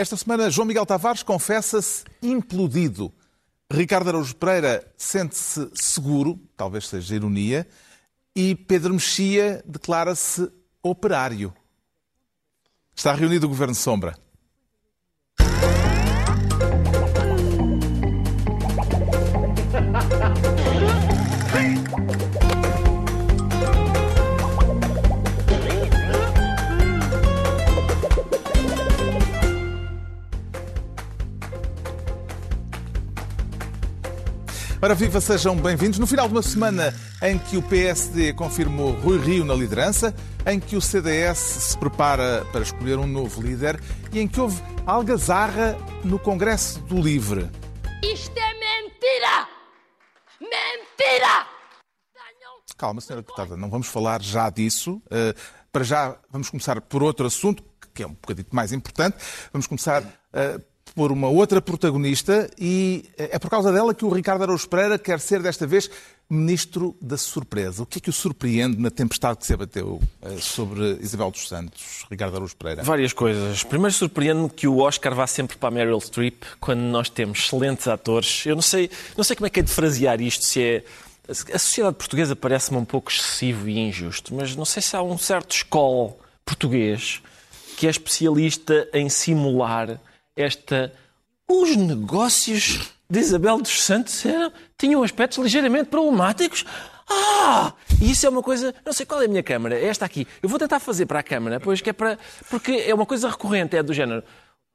Esta semana, João Miguel Tavares confessa-se implodido. Ricardo Araújo Pereira sente-se seguro, talvez seja ironia, e Pedro Mexia declara-se operário. Está reunido o Governo Sombra. Ora, viva, sejam bem-vindos. No final de uma semana em que o PSD confirmou Rui Rio na liderança, em que o CDS se prepara para escolher um novo líder e em que houve algazarra no Congresso do Livre. Isto é mentira! Mentira! Calma, senhora deputada, não vamos falar já disso. Uh, para já, vamos começar por outro assunto, que é um bocadito mais importante. Vamos começar uh, por uma outra protagonista e é por causa dela que o Ricardo Araújo Pereira quer ser desta vez ministro da surpresa. O que é que o surpreende na tempestade que se abateu eh, sobre Isabel dos Santos, Ricardo Araújo Pereira? Várias coisas. Primeiro surpreende-me que o Oscar vá sempre para a Meryl Streep quando nós temos excelentes atores. Eu não sei, não sei como é que é de frasear isto, se é a sociedade portuguesa parece-me um pouco excessivo e injusto, mas não sei se há um certo escola português que é especialista em simular esta. Os negócios de Isabel dos Santos eram, tinham aspectos ligeiramente problemáticos. Ah! E isso é uma coisa. Não sei qual é a minha câmara. É esta aqui. Eu vou tentar fazer para a câmara, pois que é para. Porque é uma coisa recorrente, é do género.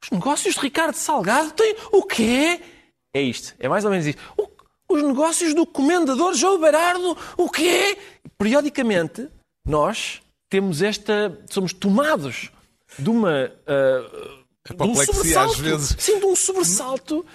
Os negócios de Ricardo Salgado têm. O quê? É isto. É mais ou menos isto. O... Os negócios do comendador João Berardo. O quê? Periodicamente, nós temos esta. Somos tomados de uma. Uh Apoplexia às vezes. Sinto um sobressalto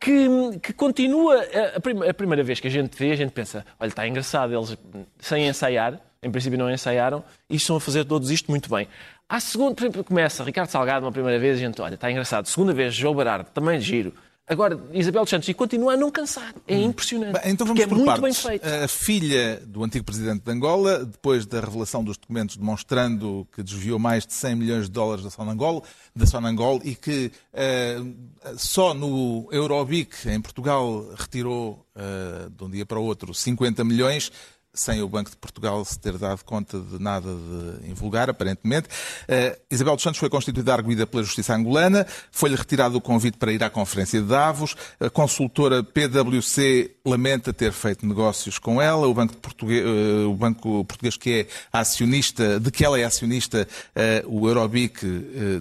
que, que continua. A, a, primeira vez que a gente vê, a gente pensa: olha, está engraçado, eles sem ensaiar, em princípio não ensaiaram, e estão a fazer todos isto muito bem. À segunda, começa Ricardo Salgado uma primeira vez, a gente, olha, está engraçado. Segunda vez, João Barardo, também giro. Agora, Isabel dos Santos, e continua a não cansar. É hum. impressionante. Bem, então vamos é por muito partes. bem feito. A filha do antigo presidente de Angola, depois da revelação dos documentos demonstrando que desviou mais de 100 milhões de dólares da Sonangol, da Sonangol e que uh, só no Eurobic, em Portugal, retirou uh, de um dia para o outro 50 milhões, sem o Banco de Portugal se ter dado conta de nada de invulgar, aparentemente. Uh, Isabel dos Santos foi constituída arguida pela Justiça angolana, foi-lhe retirado o convite para ir à Conferência de Davos, a consultora PwC lamenta ter feito negócios com ela, o Banco, Português, uh, o Banco Português que é acionista, de que ela é acionista, uh, o Eurobic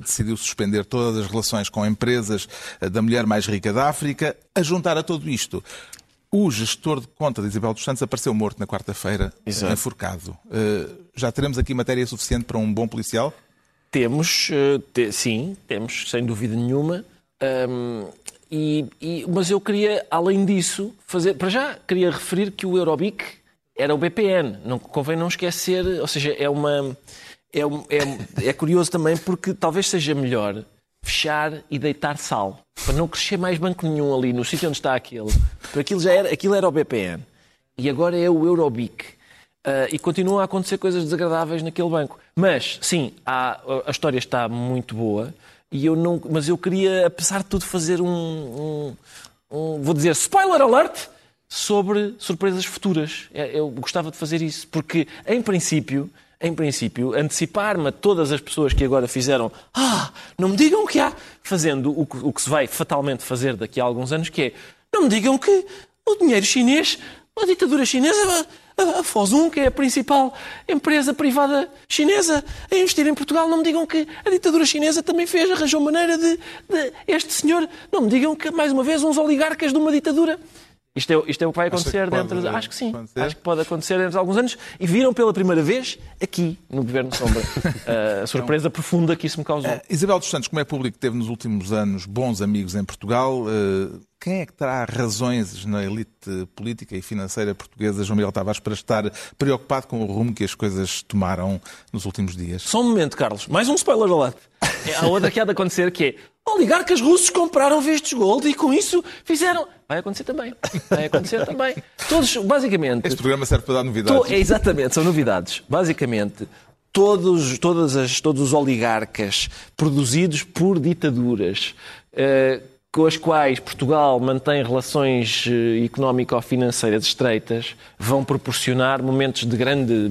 decidiu suspender todas as relações com empresas da mulher mais rica da África. A juntar a tudo isto, o gestor de conta de Isabel dos Santos apareceu morto na quarta-feira, enforcado. Uh, já teremos aqui matéria suficiente para um bom policial? Temos, uh, te, sim, temos, sem dúvida nenhuma. Um, e, e, mas eu queria, além disso, fazer. Para já, queria referir que o Eurobic era o BPN. Não, convém não esquecer, ou seja, é uma. É, é, é curioso também porque talvez seja melhor fechar e deitar sal, para não crescer mais banco nenhum ali no sítio onde está aquele. Porque aquilo, já era, aquilo era o BPN e agora é o Eurobic. Uh, e continuam a acontecer coisas desagradáveis naquele banco. Mas, sim, há, a história está muito boa, e eu não, mas eu queria, apesar de tudo, fazer um, um, um vou dizer, spoiler alert sobre surpresas futuras. É, eu gostava de fazer isso, porque, em princípio, em princípio, antecipar-me a todas as pessoas que agora fizeram ah, não me digam que há, fazendo o que, o que se vai fatalmente fazer daqui a alguns anos, que é não me digam que o dinheiro chinês, a ditadura chinesa, a, a Fosun, que é a principal empresa privada chinesa a investir em Portugal, não me digam que a ditadura chinesa também fez, arranjou maneira de, de este senhor, não me digam que, mais uma vez, uns oligarcas de uma ditadura isto é, isto é o que vai acontecer que dentro. De... Acho que sim. Acontecer? Acho que pode acontecer dentro de alguns anos. E viram pela primeira vez aqui, no Governo Sombra, a surpresa então, profunda que isso me causou. Uh, Isabel dos Santos, como é público, teve nos últimos anos bons amigos em Portugal. Uh, quem é que terá razões na elite política e financeira portuguesa, João Miguel Tavares, para estar preocupado com o rumo que as coisas tomaram nos últimos dias? Só um momento, Carlos. Mais um spoiler alert. É, há outra que há de acontecer que é oligarcas russos compraram vistos gold e com isso fizeram. Vai acontecer também. Vai acontecer também. Todos, basicamente. Este programa serve para dar novidades. To... É, exatamente, são novidades. Basicamente, todos, todas as, todos os oligarcas produzidos por ditaduras, eh, com as quais Portugal mantém relações eh, económico-financeiras estreitas, vão proporcionar momentos de grande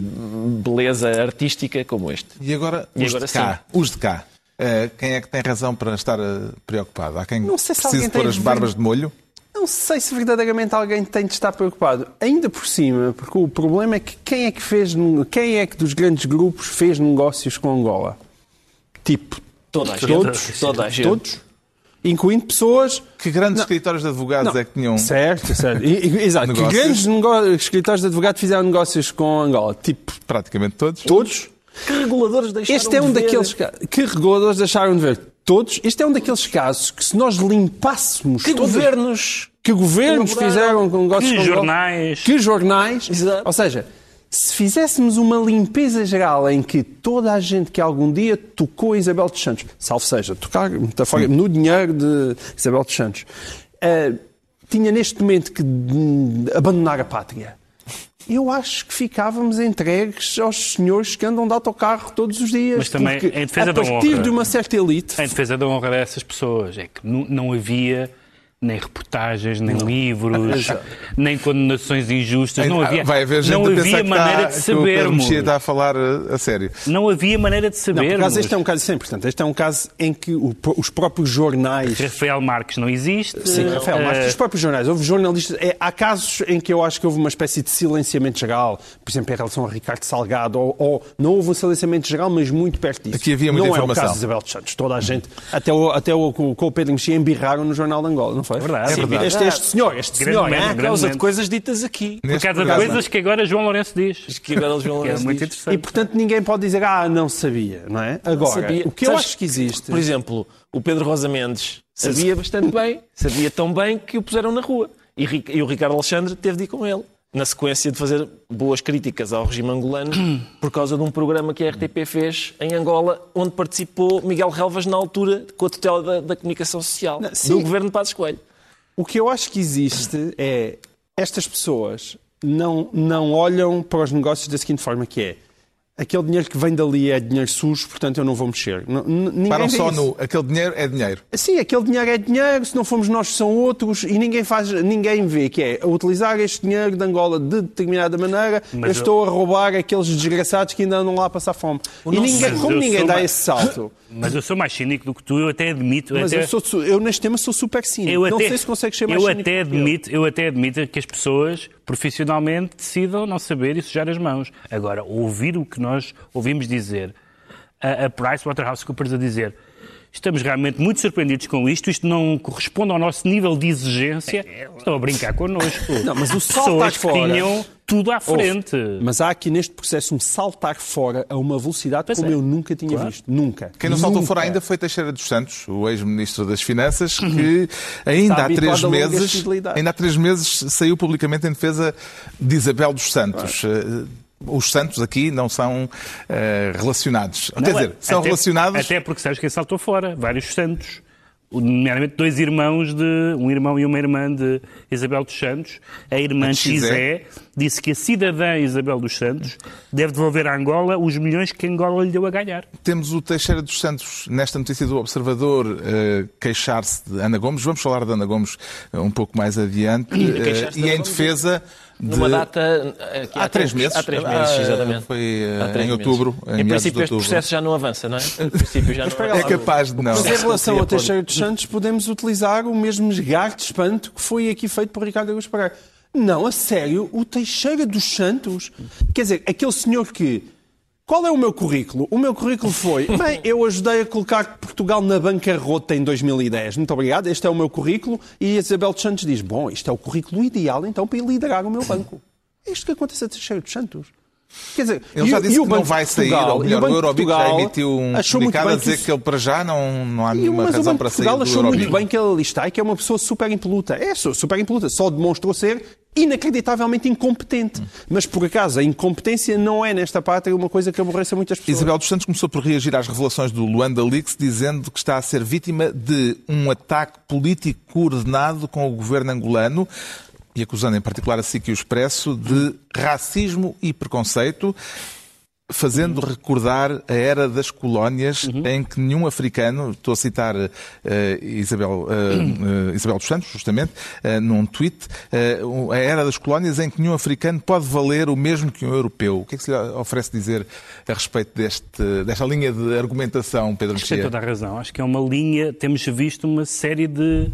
beleza artística como este. E agora, E os agora de cá. Os de cá. Eh, quem é que tem razão para estar eh, preocupado? Há quem Não sei se precise pôr as barbas de molho? Não sei se verdadeiramente alguém tem de estar preocupado. Ainda por cima, porque o problema é que quem é que fez, quem é que dos grandes grupos fez negócios com Angola? Tipo, Toda a gente. todos, Toda a gente. todos, incluindo pessoas Que grandes escritórios de advogados Não. é que tinham. Certo, certo. E- e- exato. Que grandes escritórios de advogado fizeram negócios com Angola? Tipo, Praticamente todos. todos? Que reguladores deixaram Este é um de ver? daqueles. Que reguladores deixaram de ver? Todos? Este é um daqueles casos que se nós limpássemos. Que todos- governos Que governos fizeram com negócios Que com jornais. Que jornais? Exato. Ou seja, se fizéssemos uma limpeza geral em que toda a gente que algum dia tocou Isabel dos Santos, salvo seja, tocar metafora, no dinheiro de Isabel dos Santos, eh, tinha neste momento que abandonar a pátria. Eu acho que ficávamos entregues aos senhores que andam de autocarro todos os dias. Mas também, em defesa a da partir honra- de uma certa elite. Em defesa da honra dessas pessoas, é que não havia nem reportagens, nem livros, nem condenações injustas. Não havia, Vai haver gente não havia que, maneira está, de que o Pedro sabermos. Mexia está a falar eh, a sério. Não havia maneira de Não, sabermos. por acaso este é um caso, isso é importante. Este é um caso em que o- os próprios jornais Rafael Marques não existe. Sim, Rafael, mas Eh, os próprios jornais, houve jornalistas. é, há casos em que eu acho que houve uma espécie de silenciamento geral, por exemplo, em relação a Ricardo Salgado, ou, ou não houve um silenciamento geral, mas muito perto disso. Aqui havia muita não informação. é o caso de Isabel dos Santos. Toda a gente, até o, até o, com, com o Pedro Mexia, embirraram no Jornal de Angola, não foi? Verdade. Sim, É verdade. Este, este senhor, este Grande senhor, grande Por causa de coisas ditas aqui. Por Neste causa de coisas que agora João Lourenço diz. Que agora eles vão Que é muito interessante. E portanto ninguém pode dizer, ah, não sabia, não é? Agora, Sabia. o que eu acho que existe. Por exemplo, o Pedro Rosa Mendes sabia bastante bem. Sabia tão bem que o puseram na rua. E, e o Ricardo Alexandre teve de ir com ele. Na sequência de fazer boas críticas ao regime angolano por causa de um programa que a RTP fez em Angola, onde participou Miguel Relvas na altura com a tutela da, da comunicação social Não, do governo de Passos Coelho. O que eu acho que existe é estas pessoas não, não olham para os negócios da seguinte forma que é aquele dinheiro que vem dali é dinheiro sujo, portanto eu não vou mexer. Ninguém Param só isso. no. Aquele dinheiro é dinheiro. Sim, aquele dinheiro é dinheiro, se não fomos nós são outros e ninguém faz, ninguém vê que é utilizar este dinheiro de Angola de determinada maneira, Mas eu eu- estou a roubar aqueles desgraçados que ainda andam lá a passar fome. E nosso- ninguém, como ninguém dá mais- esse salto, Mas eu sou mais cínico do que tu, eu até admito. mas até... eu, sou, eu neste tema sou super cínico. Eu não até- sei se consegues ser mais eu cínico até que eu. admito, eu até admito que as pessoas profissionalmente decidam não saber e sujar as mãos. Agora, ouvir o que nós ouvimos dizer, a, a PricewaterhouseCoopers a dizer estamos realmente muito surpreendidos com isto, isto não corresponde ao nosso nível de exigência, estão a brincar connosco. Não, mas o saltar Pessoas fora- tinham tudo à Ouve, frente. Mas há aqui neste processo um saltar fora a uma velocidade Pois como é. eu nunca tinha visto. Nunca. Quem não saltou Nunca. fora ainda foi Teixeira dos Santos, o ex-ministro das Finanças, que ainda Está há três meses, ainda há três meses saiu publicamente em defesa de Isabel dos Santos. Eh, Os Santos aqui não são eh, relacionados. Quer Não, dizer, são até- relacionados. Até porque sabes quem saltou fora? Vários santos. Nomeadamente dois irmãos de. um irmão e uma irmã de Isabel dos Santos. A irmã A Xé disse que a cidadã Isabel dos Santos deve devolver à Angola os milhões que Angola lhe deu a ganhar. Temos o Teixeira dos Santos, nesta notícia do Observador, eh, queixar-se de Ana Gomes. Vamos falar de Ana Gomes eh, um pouco mais adiante. De e em Gomes defesa de... Numa data. eh, que Há três meses. Há três meses, Ah, exatamente. foi, eh, Há em outubro, em Em princípio, este processo já não avança, não é? Em princípio, já não É capaz de não. Mas em relação ao Teixeira dos Santos, podemos utilizar o mesmo esgar de espanto que foi aqui feito por Ricardo Augusto Pereira. Não, a sério, o Teixeira dos Santos. Quer dizer, aquele senhor que. Qual é o meu currículo? O meu currículo foi. Bem, eu ajudei a colocar Portugal na bancarrota em 2010. Muito obrigado, este é o meu currículo. E a Isabel dos Santos diz: Bom, isto é o currículo ideal então para liderar o meu banco. É isto que acontece a Teixeira dos Santos. Quer dizer, Ele e já o- disse e o que não vai sair, Portugal- ou e melhor, o de Eurobic já Portugal emitiu um comunicado a dizer que que ele para já não, não há e, nenhuma mas o razão para de sair Portugal do achou muito Eurobic. bem que ele ali está e que é uma pessoa super impoluta. É su- super impoluta. Só demonstrou ser inacreditavelmente incompetente. Mas, por acaso, a incompetência não é, nesta pátria, uma coisa que aborreça muitas pessoas. Isabel dos Santos começou por reagir às revelações do Luanda Leaks, dizendo que está a ser vítima de um ataque político coordenado com o governo angolano e acusando em particular a SIC e o Expresso de racismo e preconceito. fazendo recordar a era das colónias em que nenhum africano, estou a citar eh, Isabel, eh, eh, Isabel dos Santos, justamente, num tweet, a era das colónias em que nenhum africano pode valer o mesmo que um europeu. O que é que se lhe oferece dizer a respeito deste, desta linha de argumentação, Pedro Acho que tem toda a razão. Acho que é uma linha. Temos visto uma série de,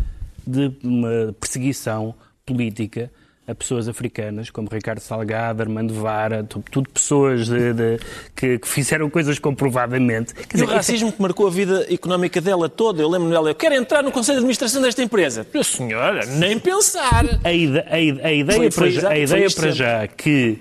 de uma perseguição política a pessoas africanas, como Ricardo Salgado, Armando Vara, tu- tudo pessoas de- de- que, que fizeram coisas comprovadamente. Quer E o dizer, é- racismo que marcou a vida económica dela toda. Eu lembro dela, eu quero entrar no Conselho de Administração desta empresa. Minha senhora, nem pensar. a, ide- a a ideia, Foi- foi para, já, a ideia para já que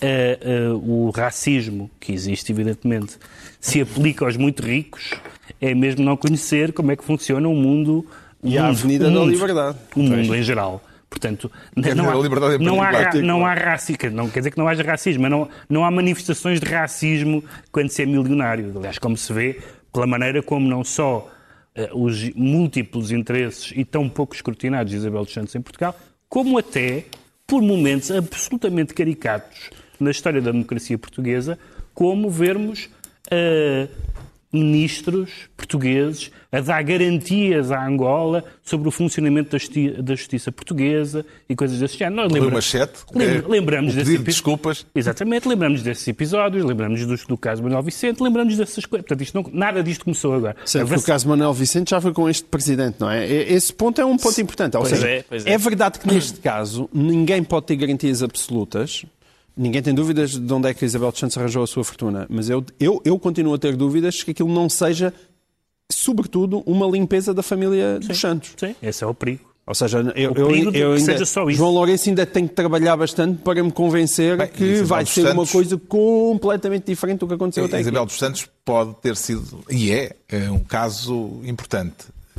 eh, eh, o racismo, que existe evidentemente, se aplica aos muito ricos, é mesmo não conhecer como é que funciona o mundo. E a mundo- Avenida o da mundo- Liberdade. O mundo em geral. Portanto, Quer não há, liberdade em não, há, não há racismo. Não quer dizer que não haja racismo, mas não, não há manifestações de racismo quando se é milionário. Aliás, como se vê pela maneira como não só eh, os múltiplos interesses e tão pouco escrutinados de Isabel dos Santos em Portugal, como até, por momentos absolutamente caricatos na história da democracia portuguesa, como vermos eh, ministros portugueses a dar garantias à Angola sobre o funcionamento da, justi- da justiça portuguesa e coisas desse género. Nós lembra- Machete, lembra- é, lembramos o desse pedido de epi- desculpas. Exatamente, lembramos desses episódios, lembramos do, do caso Manuel Vicente, lembramos dessas coisas. Portanto, isto não- nada disto começou agora. Que o caso de Manuel Vicente já foi com este presidente, não é? Esse ponto é um ponto importante. Ou Pois seja, é, pois é. verdade que neste caso ninguém pode ter garantias absolutas. Ninguém tem dúvidas de onde é que a Isabel dos Santos arranjou a sua fortuna. Mas eu, eu, eu continuo a ter dúvidas que aquilo não seja, sobretudo, uma limpeza da família dos Santos. Sim, esse é o perigo. Ou seja, eu, O eu, perigo eu ainda, seja só isso. João Lourenço ainda tem que trabalhar bastante para me convencer Bem, que Isabel vai ser uma Santos- coisa completamente diferente do que aconteceu até aqui. Isabel dos Santos pode ter sido, e é, é um caso importante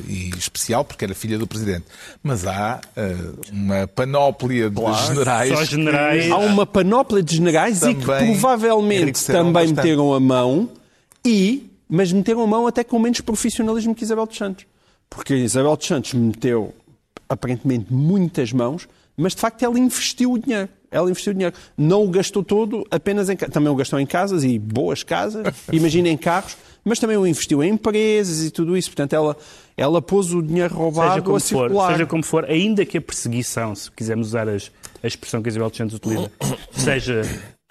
e especial, porque era filha do Presidente. Mas há eh, uma panóplia de generais. Só generais. Há uma panóplia de generais e que Também provavelmente também bastante. meteram a mão e, mas meteram a mão até com menos profissionalismo que Isabel dos Santos. Porque Isabel dos Santos meteu aparentemente muitas mãos, mas de facto ela investiu o dinheiro. Ela investiu dinheiro. Não o gastou todo apenas em Também o gastou em casas e boas casas, imagina em carros, mas também o investiu em empresas e tudo isso. Portanto, ela, ela pôs o dinheiro Seja roubado como, a for, circular. seja como for, ainda que a perseguição, se quisermos usar as- a expressão que a Isabel dos Santos utiliza, seja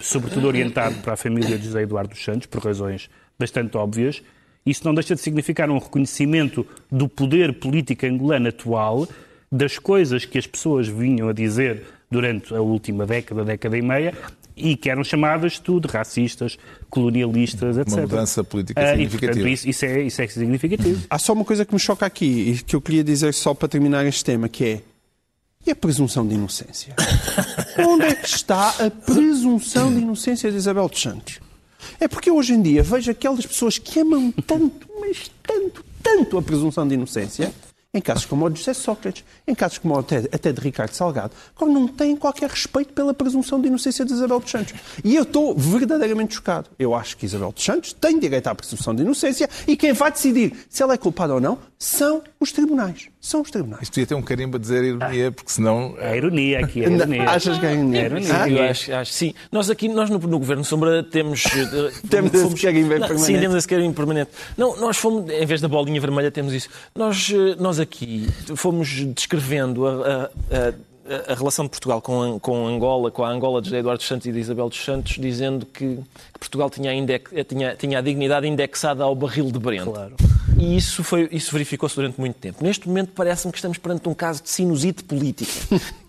sobretudo orientado para a família de José Eduardo dos Santos, por razões bastante óbvias, isso não deixa de significar um reconhecimento do poder político angolano atual, das coisas que as pessoas vinham a dizer durante a última década, década e meia, e que eram chamadas tudo racistas, colonialistas, etc. mudança política Ah, e, significativa. portanto, isso, isso é, isso é significativo. Há só uma coisa que me choca aqui e que eu queria dizer só para terminar este tema, que é e a presunção de inocência? Onde é que está a presunção de inocência de Isabel dos Santos? É porque hoje em dia vejo aquelas pessoas que amam tanto, mas tanto, tanto a presunção de inocência, em casos como o de José Sócrates, em casos como até, até de Ricardo Salgado, que não têm qualquer respeito pela presunção de inocência de Isabel dos Santos. E eu estou verdadeiramente chocado. Eu acho que Isabel dos Santos tem direito à presunção de inocência e quem vai decidir se ela é culpada ou não são os tribunais. São os tribunais. Isto devia ter um carimbo a dizer ironia, porque senão. É a ironia aqui, é a ironia. Achas que é ironia? É ironia. Ah? Eu acho, acho sim. Nós aqui, nós no, no Governo Sombra temos... eh, Temos esse carimbo Não, permanente. Sim, temos esse carimbo permanente. Não, nós fomos, em vez da bolinha vermelha, temos isso. Nós, eh, nós aqui fomos descrevendo a, a- a- a relação de Portugal com, com Angola, com a Angola de Eduardo dos Santos e de Isabel dos Santos, dizendo que, que Portugal tinha a, index- tinha, tinha a dignidade indexada ao barril de Brento. Claro. E isso, foi, isso verificou-se durante muito tempo. Neste momento parece-me que estamos perante um caso de sinusite política,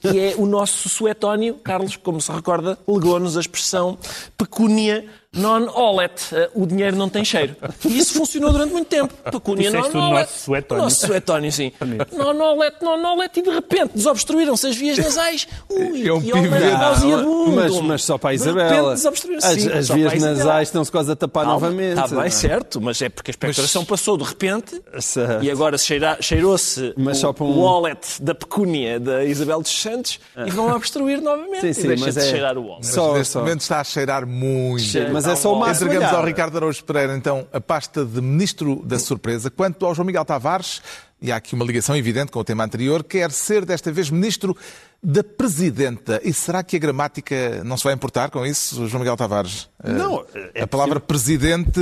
que é o nosso suetónio, Carlos, como se recorda, legou-nos a expressão pecúnia non olet. Eh, O dinheiro não tem cheiro. E isso funcionou durante muito tempo. Pecúnia non Disseste o olet. nosso suetónio. O nosso suetónio, sim. non olet, non olet. E de repente desobstruíram-se as vias nasais. Ui, É um que. Mas, mas só para a De Isabela. repente desobstruíram-se. As, Sim, as vias nasais estão-se quase a tapar Calma, novamente. Está bem, é? certo, mas é porque a expectoração passou de repente Certo. e agora cheirou-se Mas o, só para um- o wallet da pecúnia da Isabel dos Santos e vão obstruir novamente. Sim, e sim, deixa mas de é- cheirar o wallet. Mas Só- neste só. momento está a cheirar muito. Cheira- Mas é só uma Entregamos Entregamos ao. Ricardo Araújo Pereira, então, a pasta de Ministro da Surpresa. Quanto ao João Miguel Tavares, e há aqui uma ligação evidente com o tema anterior, quer ser desta vez ministro da Presidenta. E será que a gramática não se vai importar com isso, João Miguel Tavares? Não, é a palavra presidente,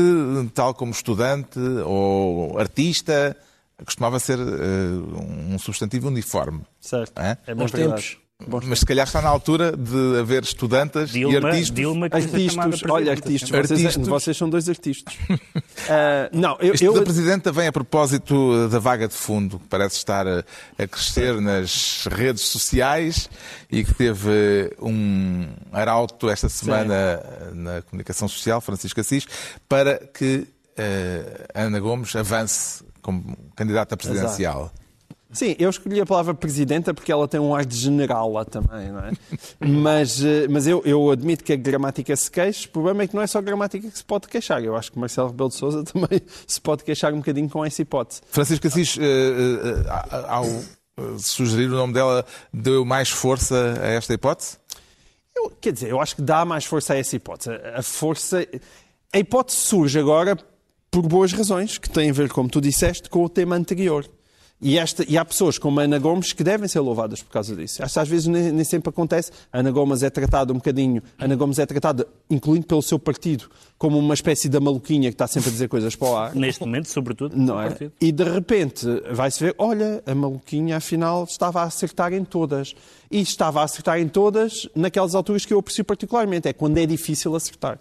tal como estudante ou artista, costumava ser uh, um substantivo uniforme. Certo. É? É Bons verdade. Mas se calhar está na altura de haver estudantas Dilma, e artistas. Dilma que Artistas, olha, artistas, vocês, Artistas. vocês são dois artistas. Ah, não, eu, Este eu- da Presidenta vem a propósito da vaga de fundo, que parece estar a, a crescer nas redes sociais e que teve um arauto esta semana na comunicação social, Francisco Assis, para que eh, Ana Gomes avance como candidata presidencial. Sim, eu escolhi a palavra presidenta porque ela tem um ar de general lá também, não é? mas eh, mas eu, eu admito que a gramática se queixa. O problema é que não é só a gramática que se pode queixar. Eu acho que Marcelo Rebelo de Sousa também se pode queixar um bocadinho com essa hipótese. Francisco Assis, eh, eh, ao sugerir o nome dela, deu mais força a esta hipótese? Eu, quer dizer, eu acho que dá mais força a essa hipótese. A força. A hipótese surge agora por boas razões, que têm a ver, como tu disseste, com o tema anterior. E, esta, e há pessoas como a Ana Gomes que devem ser louvadas por causa disso. Às vezes nem, nem sempre acontece. A Ana Gomes é tratada um bocadinho, a Ana Gomes é tratada, incluindo pelo seu partido, como uma espécie da maluquinha que está sempre a dizer coisas para o ar. Neste momento, sobretudo, Não é? partido. E de repente vai-se ver, olha, a maluquinha afinal estava a acertar em todas. E estava a acertar em todas naquelas alturas que eu aprecio particularmente, é quando é difícil acertar.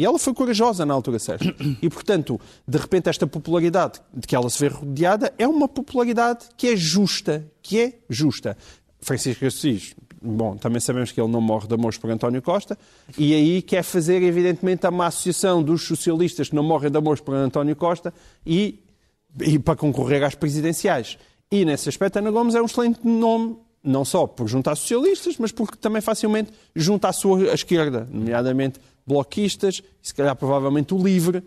E ela foi corajosa na altura certa. E, portanto, de repente, esta popularidade de que ela se vê rodeada é uma popularidade que é justa. Que é justa. Francisco Assis, bom, também sabemos que ele não morre de amores por António Costa, e aí quer fazer, evidentemente, uma associação dos socialistas que não morrem de amores por António Costa e, e para concorrer às presidenciais. E, nesse aspecto, Ana Gomes é um excelente nome, não só por juntar socialistas, mas porque também facilmente junta a sua esquerda, nomeadamente bloquistas, e se calhar provavelmente o LIVRE.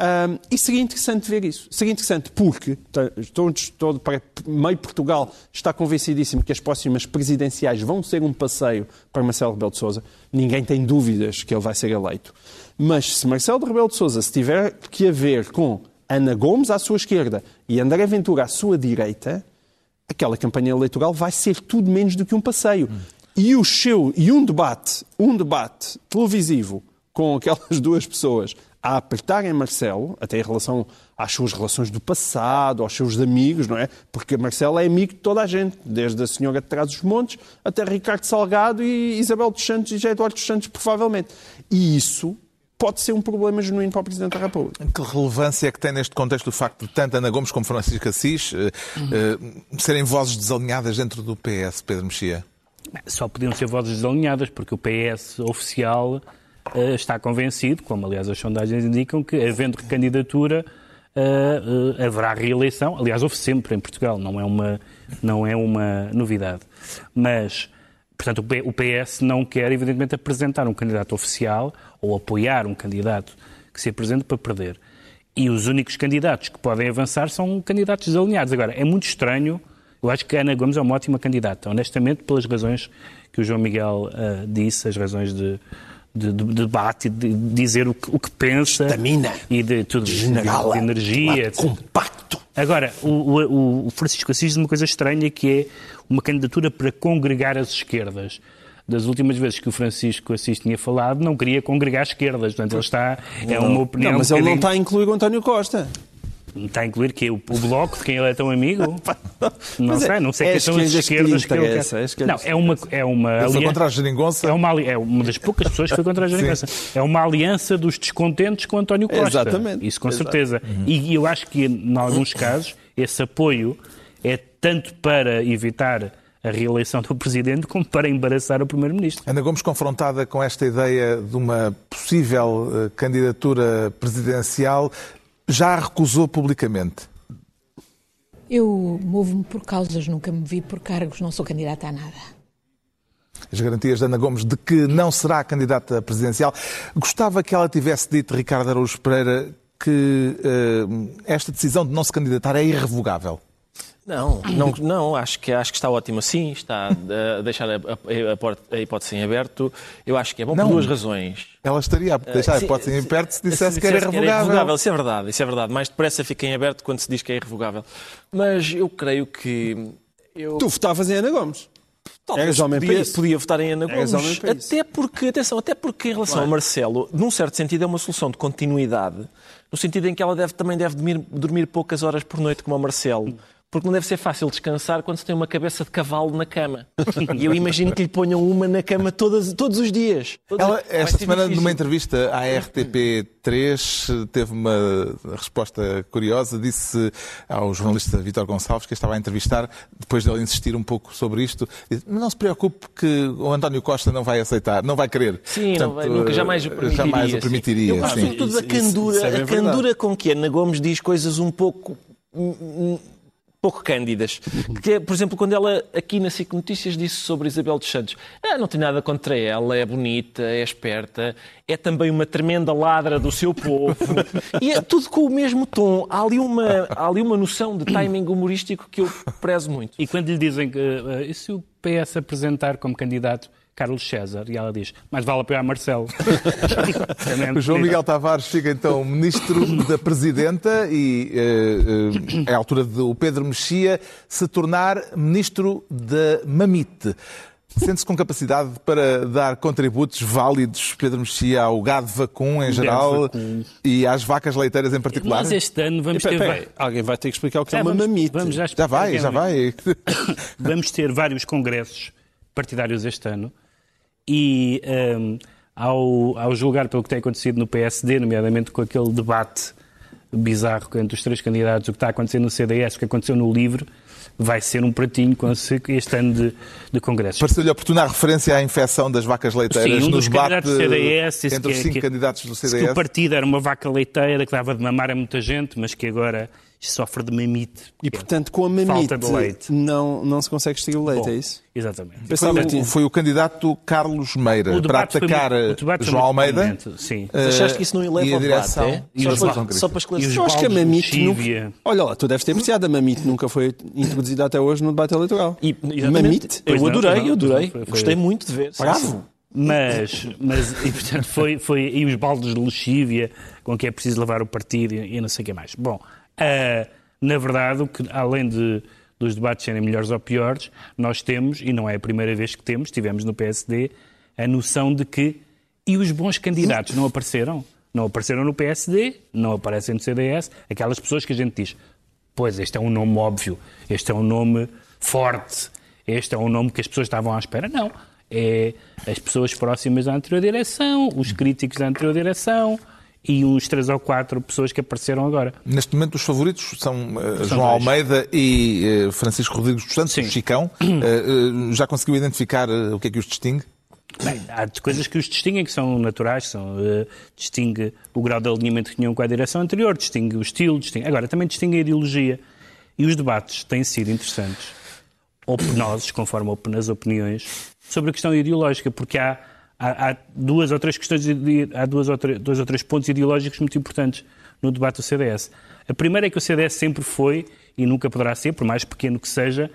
Ahm, e seria interessante ver isso. Seria interessante porque tá, todos, todo, meio Portugal está convencidíssimo que as próximas presidenciais vão ser um passeio para Marcelo Rebelo de Sousa. Ninguém tem dúvidas que ele vai ser eleito. Mas se Marcelo Rebelo de Sousa se tiver que haver com Ana Gomes à sua esquerda e André Ventura à sua direita, aquela campanha eleitoral vai ser tudo menos do que um passeio. E, o seu, e um debate, um debate televisivo com aquelas duas pessoas a apertarem Marcelo, até em relação às suas relações do passado, aos seus amigos, não é? Porque Marcelo é amigo de toda a gente, desde a senhora de trás dos montes até Ricardo Salgado e Isabel dos Santos e José Eduardo dos Santos, provavelmente. E isso pode ser um problema genuíno para o Presidente da República. Que relevância é que tem neste contexto o facto de tanto Ana Gomes como Francisco Assis eh, eh, serem vozes desalinhadas dentro do PS, Pedro Mexia? Só podiam ser vozes desalinhadas, porque o PS oficial está convencido, como aliás as sondagens indicam, que havendo candidatura eh, eh, haverá reeleição. Aliás, houve sempre em Portugal, não é uma, não é uma novidade. Mas, portanto, o PS não quer, evidentemente, apresentar um candidato oficial ou apoiar um candidato que se apresente para perder. E os únicos candidatos que podem avançar são candidatos desalinhados. Agora, é muito estranho. Eu acho que a Ana Gomes é uma ótima candidata, honestamente, pelas razões que o João Miguel ah, disse, as razões de, de- de debate, de dizer o que, o que pensa Estamina. e de tudo isso, de, General, de energia, etc. compacto. Agora, o, o- o Francisco Assis diz uma coisa estranha que é uma candidatura para congregar as esquerdas. Das últimas vezes que o Francisco Assis tinha falado, não queria congregar as esquerdas. Portanto, ele está. É uma opinião. Não, mas um ele não está a incluir o António Costa. Está a incluir que o, o bloco de quem ele é tão amigo? Não Mas é- sei, não sei é quem são as esquerdas que ele é quer. esquerdas Não, é uma, é uma Ele foi aliança. contra a geringonça. É uma, é uma das poucas pessoas que foi contra a geringonça. É uma aliança dos descontentes com António Costa. Exatamente. Isso com certeza. E eu acho que, em alguns casos, esse apoio é tanto para evitar a reeleição do Presidente como para embaraçar o Primeiro-Ministro. Ana Gomes, confrontada com esta ideia de uma possível eh, candidatura presidencial, já a recusou publicamente. Eu movo-me por causas, nunca me vi por cargos, não sou candidata a nada. As garantias de Ana Gomes de que não será candidata presidencial. Gostava que ela tivesse dito, Ricardo Araújo Pereira, que eh, esta decisão de não se candidatar é irrevogável. Não, não, não acho, que, acho que está ótimo assim, está a deixar a, a, a, porta- a hipótese em aberto. Eu acho que é bom Não. por duas razões. Ela estaria a deixar a Eh, hipótese em se- perto se dissesse se que era dissesse irrevogável. Isso é verdade, isso é verdade. Mais depressa fica em aberto quando se diz que é irrevogável. Mas eu creio que. Eu, Tu votavas em Ana Gomes. Talvez Eras homem podia, para isso. podia votar em Ana Gomes. Até porque, atenção, até porque em relação a Marcelo, num certo sentido, é uma solução de continuidade, no sentido em que ela deve, também deve dormir, dormir poucas horas por noite, como o Marcelo. Porque não deve ser fácil descansar quando se tem uma cabeça de cavalo na cama. E eu imagino que lhe ponham uma na cama todas, todos os dias. Todos- Ela, esta semana, difícil. numa entrevista à RTP3, teve uma resposta curiosa. Disse ao jornalista Vítor Gonçalves, que estava a entrevistar, depois dele insistir um pouco sobre isto, disse, não se preocupe que o António Costa não vai aceitar, não vai querer. Sim, não vai- Portanto, nunca jamais o permitiria. Jamais o sim. permitiria. Eu gosto sim. sobretudo da Isso- isso- candura, isso é a candura com que Ana Gomes diz coisas um pouco. Pouco cândidas. Que é, por exemplo, quando ela aqui na SIC Notícias disse sobre Isabel dos Santos, ah, não tem nada contra ela, é bonita, é esperta, é também uma tremenda ladra do seu povo. e é tudo com o mesmo tom. Há ali uma, há ali uma noção de timing humorístico que eu prezo muito. E quando lhe dizem que eh, e se o PS apresentar como candidato Carlos César? E ela diz, mas vale apoiar Marcelo. O João Miguel Tavares fica então ministro da Presidenta e eh, eh, é a altura de o Pedro Mexia se tornar ministro da Mamite. Sente-se com capacidade para dar contributos válidos, Pedro Mexia, ao gado vacum em geral vacum. e às vacas leiteiras em particular? Nós este ano vamos ter... Espera, espera, alguém vai ter que explicar o que é, É, uma vamos- mamite. vamos Já explicar vai, é já vai. Vamos ter vários congressos partidários este ano e ehm, ao, ao julgar pelo que tem acontecido no PSD, nomeadamente com aquele debate bizarro entre os três candidatos, o que está a acontecer no CDS, o que aconteceu no LIVRE, vai ser um pratinho com este ano de, de congressos. Pareceu-lhe oportuna a referência à infecção das vacas leiteiras Sim, um dos candidatos do CDS entre os que- cinco que- candidatos do Disse que o CDS. partido era uma vaca leiteira que dava de mamar a muita gente, mas que agora sofre de mamite. E, portanto, com a Falta mamite de leite. não, não se consegue extrair o leite, Bom, é isso? Exatamente. Foi o, foi o candidato Carlos Meira O para atacar muito- o João Almeida. Sim. Eh, Achaste que isso não eleva a ao debate, direção- é? E Só, os para, baldes- só para esclarecer. os Eu acho que a mamite nunca... Olha lá, tu deves ter apreciado, a mamite nunca foi introduzida até hoje no debate eleitoral. E, mamite? Pois Eu não, adorei, não, eu adorei. foi- foi- Gostei muito de ver. Bravo! Mas, mas e, portanto, foi, foi, e os baldes de lexívia com que é preciso levar o partido e, e não sei o que mais. Bom, ah, na verdade, o que, além de, dos debates serem melhores ou piores, nós temos, e não é a primeira vez que temos, tivemos no PSD, a noção de que. E os bons candidatos não apareceram? Não apareceram no PSD, não aparecem no CDS, aquelas pessoas que a gente diz, pois este é um nome óbvio, este é um nome forte, este é um nome que as pessoas estavam à espera. Não. É as pessoas próximas à anterior direção, os críticos da anterior direção e uns três ou quatro pessoas que apareceram agora. Neste momento, os favoritos são São João dois. Almeida e eh, Francisco Rodrigues dos Santos, Sim. o Chicão. Eh, já conseguiu identificar o que é que os distingue? Bem, há coisas que os distinguem que são naturais, são, distingue o grau de alinhamento que tinham com a direção anterior, distingue o estilo, distingue... agora também distingue a ideologia. E os debates têm sido interessantes, ou penosos, conforme as opiniões, sobre a questão ideológica, porque há, há, há duas ou três questões, há duas ou três, dois ou três pontos ideológicos muito importantes no debate do CDS. A primeira é que o CDS sempre foi, e nunca poderá ser, por mais pequeno que seja,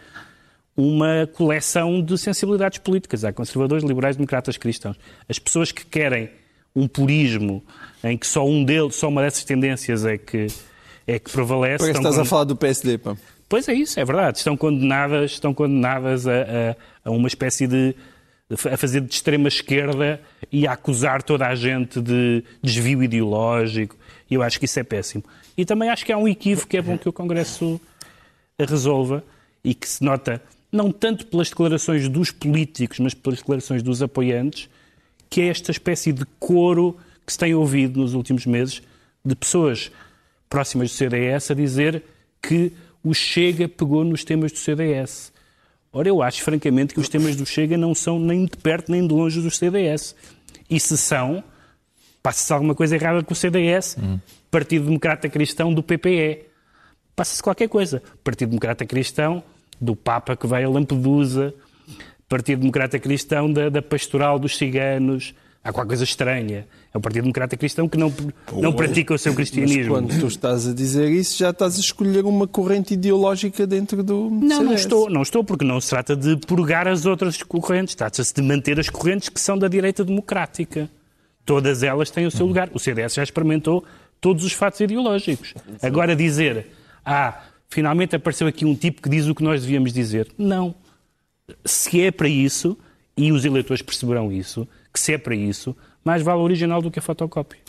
uma coleção de sensibilidades políticas. Há conservadores, liberais, democratas, cristãos. As pessoas que querem um purismo em que só um deles, só uma dessas tendências é que, é que prevalece. Para que estás a falar do PSD, pá? Pois é isso, é verdade. Estão condenadas, estão condenadas a, a- a uma espécie de a fazer de extrema esquerda e a acusar toda a gente de desvio ideológico. E eu acho que isso é péssimo. E também acho que há um equívoco que é bom que o Congresso resolva e que se nota não tanto pelas declarações dos políticos, mas pelas declarações dos apoiantes, que é esta espécie de coro que se tem ouvido nos últimos meses de pessoas próximas do CDS a dizer que o Chega pegou nos temas do CDS. Ora, eu acho, francamente, que os temas do Chega não são nem de perto nem de longe dos CDS. E se são, passa-se alguma coisa errada com o CDS, Partido Democrata Cristão do PPE. Passa-se qualquer coisa. Partido Democrata Cristão do Papa que vai a Lampedusa, Partido Democrata Cristão da, da Pastoral dos Ciganos, Há qualquer coisa estranha. É o Partido Democrata Cristão que não, não pratica o seu Mas cristianismo. quando tu estás a dizer isso, já estás a escolher uma corrente ideológica dentro do Não, não CDS. estou, não estou, porque não se trata de purgar as outras correntes, trata-se de manter as correntes que são da direita democrática. Todas elas têm o seu lugar. O CDS já experimentou todos os fatos ideológicos. Agora dizer, ah, finalmente apareceu aqui um tipo que diz o que nós devíamos dizer. Não. Se é para isso, e os eleitores perceberão isso, que se é para isso, mais vale o original do que a fotocópia.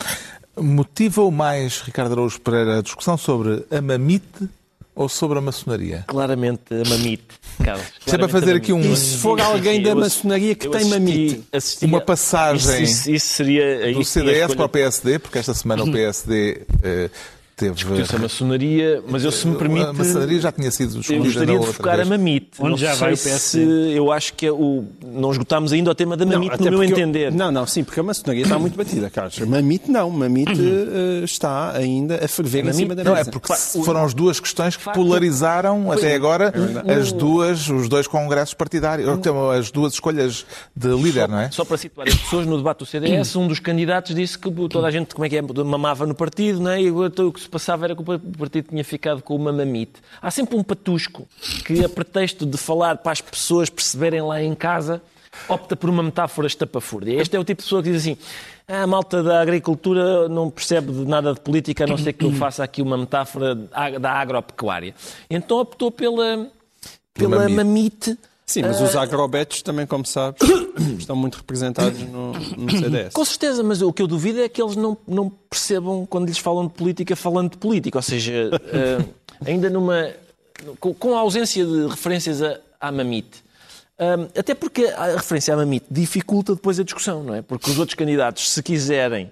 Motiva-o mais, Ricardo Araújo Pereira, a discussão sobre a mamite ou sobre a maçonaria? Claramente a mamite, Carlos. Isto é para fazer aqui um- E se for alguém da maçonaria que Eu tem assisti- mamite? assisti Uma passagem Isso, isso, isso seria... Do a CDS para o PSD, porque esta semana o PSD eh, teve... Discutiu-se a maçonaria, mas eu, se me permite... A maçonaria já tinha sido Eu escolhida gostaria na de outra focar vez. a mamite. Onde não já vai o se PSD. eu acho que é o... não esgotámos ainda o tema da mamite, até no meu porque eu- entender. Não, não, sim, porque a maçonaria está muito batida, Carlos. Mamite não, Mamite eh, está ainda a ferver em cima da Não, é mesa. porque foram as duas questões que facto- polarizaram até agora É as duas, os dois congressos partidários, ou, então, as duas escolhas de líder, não é? Só para situar as pessoas, no debate do CDS, um dos candidatos disse que toda a gente, como é que é, mamava no partido, não é? e agora o que se passava era que o partido tinha ficado com uma mamite. Há sempre um patusco que, a pretexto de falar para as pessoas perceberem lá em casa, opta por uma metáfora estapafúrdia. Este é o tipo de pessoa que diz assim, "Ah, a malta da agricultura não percebe de nada de política, a não ser que eu faça aqui uma metáfora da agropecuária. Então optou pela, pela mamite. mamite Sim, mas Ah. os agrobetos também, como sabes, estão muito representados no, no CDS. Com certeza, mas o que eu duvido é que eles não, não percebam quando lhes falam de política, falando de política. Ou seja, eh, ainda numa. Com, com a ausência de referências a- à mamite. Um, até porque a referência à mamite dificulta depois a discussão, não é? Porque os outros candidatos, se quiserem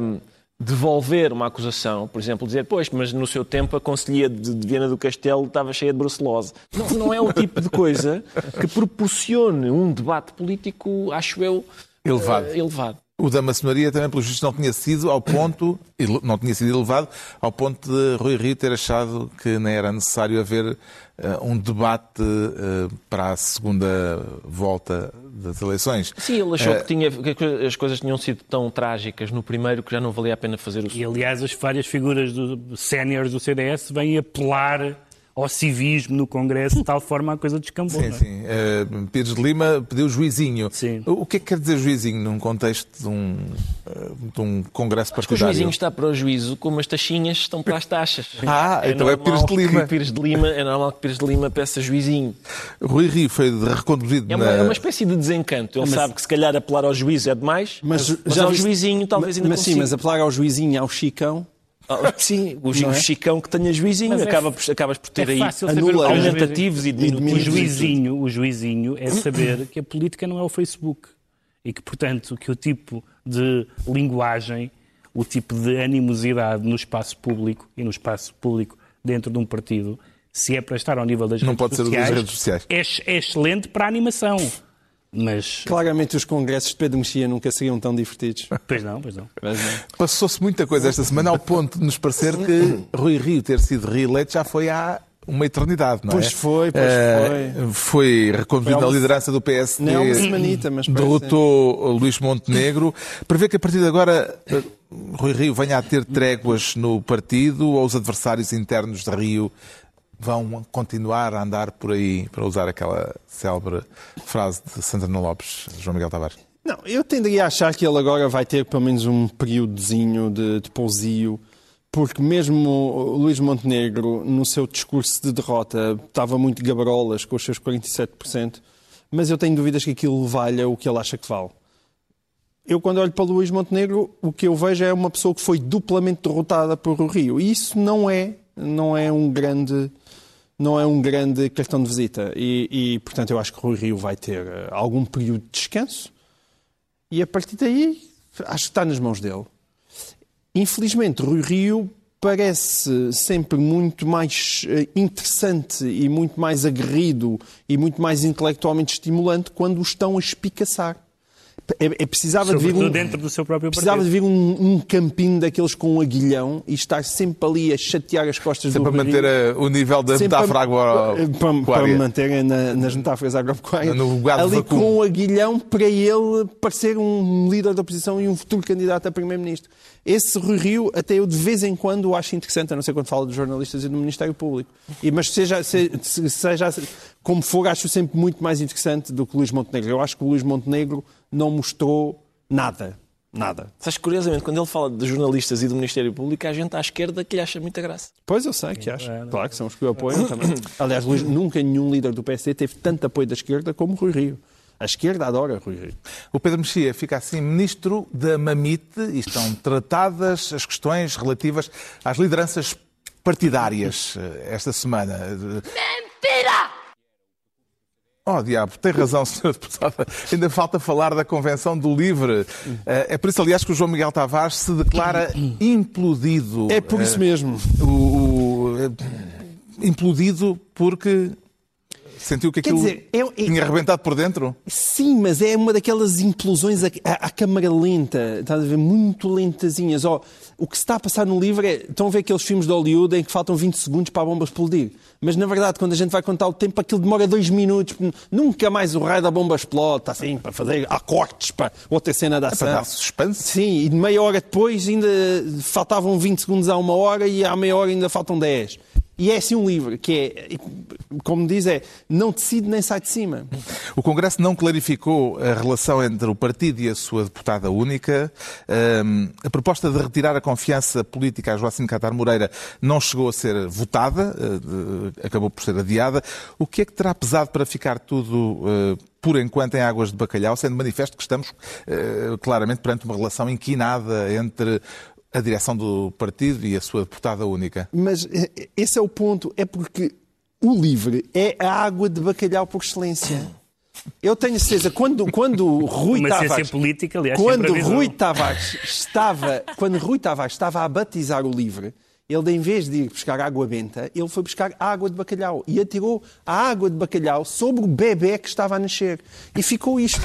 um, devolver uma acusação, por exemplo, dizer, pois, mas no seu tempo a Conselhia de, de Viena do Castelo estava cheia de brucelose. Não, não é o tipo de coisa que proporcione um debate político, acho eu, Elevado. eh, elevado. O da maçonaria também, pelo visto, não tinha sido ao ponto, não tinha sido elevado ao ponto de Rui Rio ter achado que nem era necessário haver eh, um debate eh, para a segunda volta das eleições. Sim, ele achou Eh, que, tinha, que as coisas tinham sido tão trágicas no primeiro que já não valia a pena fazer o E aliás, as várias figuras do séniores do CDS vêm apelar ao civismo no Congresso de tal forma a coisa descambou. Sim, não é? sim. Eh, Pires de Lima pediu juizinho. Sim. O que é que quer dizer juizinho num contexto de um, eh, de um congresso Acho que o partidário? juizinho está para o juízo, como as taxinhas estão para as taxas. Ah, então é Pires de Lima. Pires de Lima. É normal que Pires de Lima peça juizinho. Rui Rio foi reconduzido É uma, na... é uma espécie de desencanto. Ele sabe que se calhar apelar ao juízo é demais, mas, mas ao viste- juizinho talvez ainda Mas sim, consiga. mas apelar ao juizinho ao Chicão, Sim, o, é? o chicão que tenha juizinho é acaba por- acabas por ter é aí anula o aumentativos e O diminutivos. juizinho, o juizinho é saber que a política não é o Facebook e que, portanto, que o tipo de linguagem, o tipo de animosidade no espaço público e no espaço público dentro de um partido, se é para estar ao nível das Não redes pode ser o das sociais, redes sociais. É, é excelente para a animação. Mas, claramente os congressos de Pedro Mexia nunca seriam tão divertidos. pois não, pois não. Não. Passou-se muita coisa esta semana ao ponto de nos parecer que Rui Rio ter sido reeleito já foi há uma eternidade, não é? Pois foi, pois Eh, foi. reconduzido Foi na uma- liderança do PSD. Não é uma semanita, mas parece- Derrotou Luís Montenegro. Prevê que a partir de agora eh, Rui Rio venha a ter tréguas no partido ou os adversários internos de Rio vão continuar a andar por aí, para usar aquela célebre frase de Santana Lopes, João Miguel Tavares? Não, eu tenderia a achar que ele agora vai ter pelo menos um períodozinho de, de pousio, porque mesmo Luís Montenegro, no seu discurso de derrota, estava muito gabarolas com os seus 47%, mas eu tenho dúvidas que aquilo valha o que ele acha que vale. Eu, quando olho para Luís Montenegro, o que eu vejo é uma pessoa que foi duplamente derrotada por o Rio. E isso não é, não é um grande não é um grande cartão de visita. E, e, portanto, eu acho que o Rui Rio vai ter eh, algum período de descanso e, a partir daí, acho que está nas mãos dele. Infelizmente, Rui Rio parece sempre muito mais eh, interessante e muito mais aguerrido e muito mais intelectualmente estimulante quando o estão a espicaçar. É, é precisava de vir um, dentro do seu próprio precisava de partido. vir um, um campinho daqueles com um aguilhão e estar sempre ali a chatear as costas Sempre do para manter a- o nível da Sempre metáfora para, para, para agropecuária. manterem na- nas metáforas agropecuárias ali vacuno. com um aguilhão para ele parecer um líder da oposição e um futuro candidato a primeiro-ministro. Esse Rui Rio, até eu de vez em quando o acho interessante, a não ser quando falo dos jornalistas e do Ministério Público. E, mas seja, se- se- seja como for, acho sempre muito mais interessante do que o Luís Montenegro. Eu acho que o Luís Montenegro não mostrou nada. Nada. Sabes, curiosamente, quando ele fala de jornalistas e do Ministério Público, há gente à esquerda que lhe acha muita graça. Pois eu sei que acho. Claro que são os que o apoiam também. Aliás, Luís, nunca nenhum líder do PSD teve tanto apoio da esquerda como Rui Rio. A esquerda adora Rui Rio. O Pedro Mexia fica assim ministro da Mamite e estão tratadas as questões relativas às lideranças partidárias eh, esta semana. Mentira! Oh, diabo, tem razão, Sra. Deputada. Ainda falta falar da Convenção do Livre. Eh, É por isso, aliás, que o João Miguel Tavares se declara implodido. É por isso Eh, mesmo. o- o- eh, implodido porque sentiu que aquilo dizer, eu- eu- tinha arrebentado por dentro? Sim, mas é uma daquelas implosões à, à- à câmara lenta, estás a ver? Muito lentazinhas. Ó, o que se está a passar no livro é. Estão a ver aqueles filmes de Hollywood em que faltam 20 segundos para a bomba explodir. Mas na verdade, quando a gente vai contar o tempo, aquilo demora 2 minutos. Nunca mais o raio da bomba explode, está assim, para fazer há cortes para outra cena da ação. É Para dar suspense? Sim, e meia hora depois ainda faltavam 20 segundos a uma hora e à meia hora ainda faltam 10. E é assim um livro, que é, como diz, é não decide nem sai de cima. O Congresso não clarificou a relação entre o partido e a sua deputada única. Ahm, a proposta de retirar a confiança política a Joacim Catar Moreira não chegou a ser votada, de- acabou por ser adiada. O que é que terá pesado para ficar tudo, eh, por enquanto, em águas de bacalhau, sendo manifesto que estamos eh, claramente perante uma relação inquinada entre a direção do partido e a sua deputada única? Mas eh, esse é o ponto, é porque o livre é a água de bacalhau por excelência. Eu tenho certeza, quando, quando o Rui Uma Tavares... política, aliás, quando. Rui Tavares estava, quando Rui Tavares estava a batizar o livre, ele, em vez de ir buscar água benta, ele foi buscar água de bacalhau e atirou a água de bacalhau sobre o bebê que estava a nascer. E ficou isto.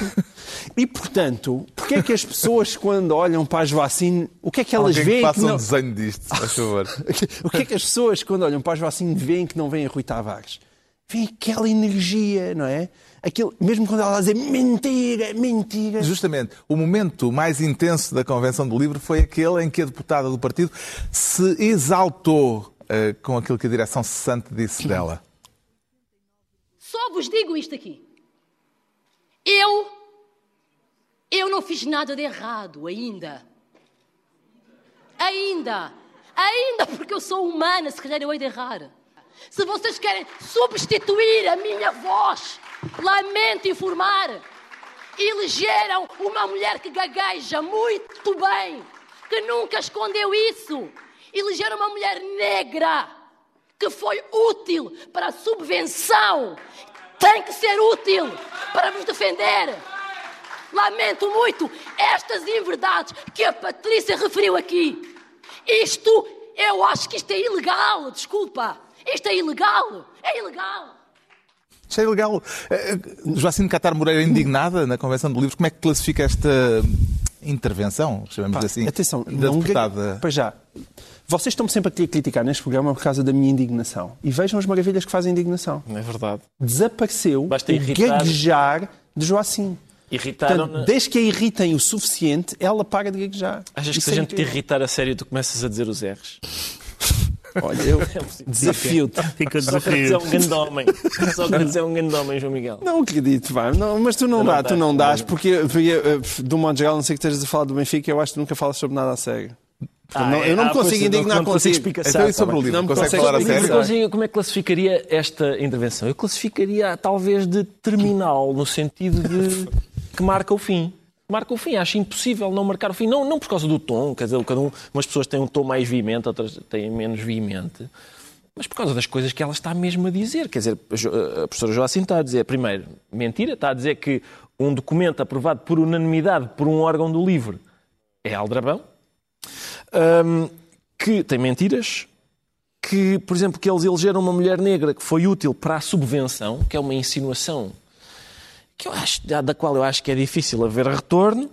E, portanto, porquê é que as pessoas, quando olham para a Joacine, o que é que elas Alguém que veem faça que um não... desenho disto, faz favor. O que é que as pessoas, quando olham para a Joacine, veem que não veem a Rui Tavares? Veem aquela energia, não é? Aquilo, mesmo quando ela diz mentira, mentira. Justamente, o momento mais intenso da Convenção do Livro foi aquele em que a deputada do partido se exaltou eh, com aquilo que a direção cessante disse dela. Só vos digo isto aqui. Eu, eu não fiz nada de errado ainda. Ainda. Ainda porque eu sou humana, se calhar eu hei de errar. Se vocês querem substituir a minha voz, lamento informar. Elegeram uma mulher que gagueja muito bem, que nunca escondeu isso. Elegeram uma mulher negra, que foi útil para a subvenção. Tem que ser útil para vos defender. Lamento muito estas inverdades que a Patrícia referiu aqui. Isto, eu acho que isto é ilegal, desculpa. Isto é ilegal, é ilegal. Isto é ilegal. Eh, Joacine Catar Moreira indignada na Convenção do Livro, como é que classifica esta intervenção, chamamos Pá, assim, atenção, da não deputada? Para já, vocês estão sempre a criticar neste programa por causa da minha indignação. E vejam as maravilhas que fazem indignação. Não é verdade. Desapareceu Basta o irritar. gaguejar de Joacim. Irritaram. Portanto, desde que a irritem o suficiente, ela para de gaguejar. Achas que Isso se a é gente te irritar a sério, tu começas a dizer os R's? Olha, eu desafio-te. Fica Só para dizer desafio. um grande homem. Só para dizer um grande homem, João Miguel. Não acredito, vá. Não, mas tu não, não dá, tu não não dás, porque, porque eh, do modo geral, não sei que estejas a falar do Benfica, eu acho que tu nunca falas sobre nada a sério. Ah, não- eu não me ah, pois, consigo não- indignar não consigo explicação, Então e sobre o bem. livro? Não me Consegue falar a explicar. sério? Como é que- como é que classificaria esta intervenção? Eu classificaria talvez de terminal, no sentido de que marca o fim. Marca o fim, acho impossível não marcar o fim. Não, não por causa do tom, quer dizer, cada um, umas pessoas têm um tom mais veemente, outras têm menos veemente, mas por causa das coisas que ela está mesmo a dizer. Quer dizer, a professora Joacim está a dizer, primeiro, mentira, está a dizer que um documento aprovado por unanimidade por um órgão do LIVRE é aldrabão, Hum, que tem mentiras, que, por exemplo, que eles elegeram uma mulher negra que foi útil para a subvenção, que é uma insinuação que eu acho, da qual eu acho que é difícil haver retorno.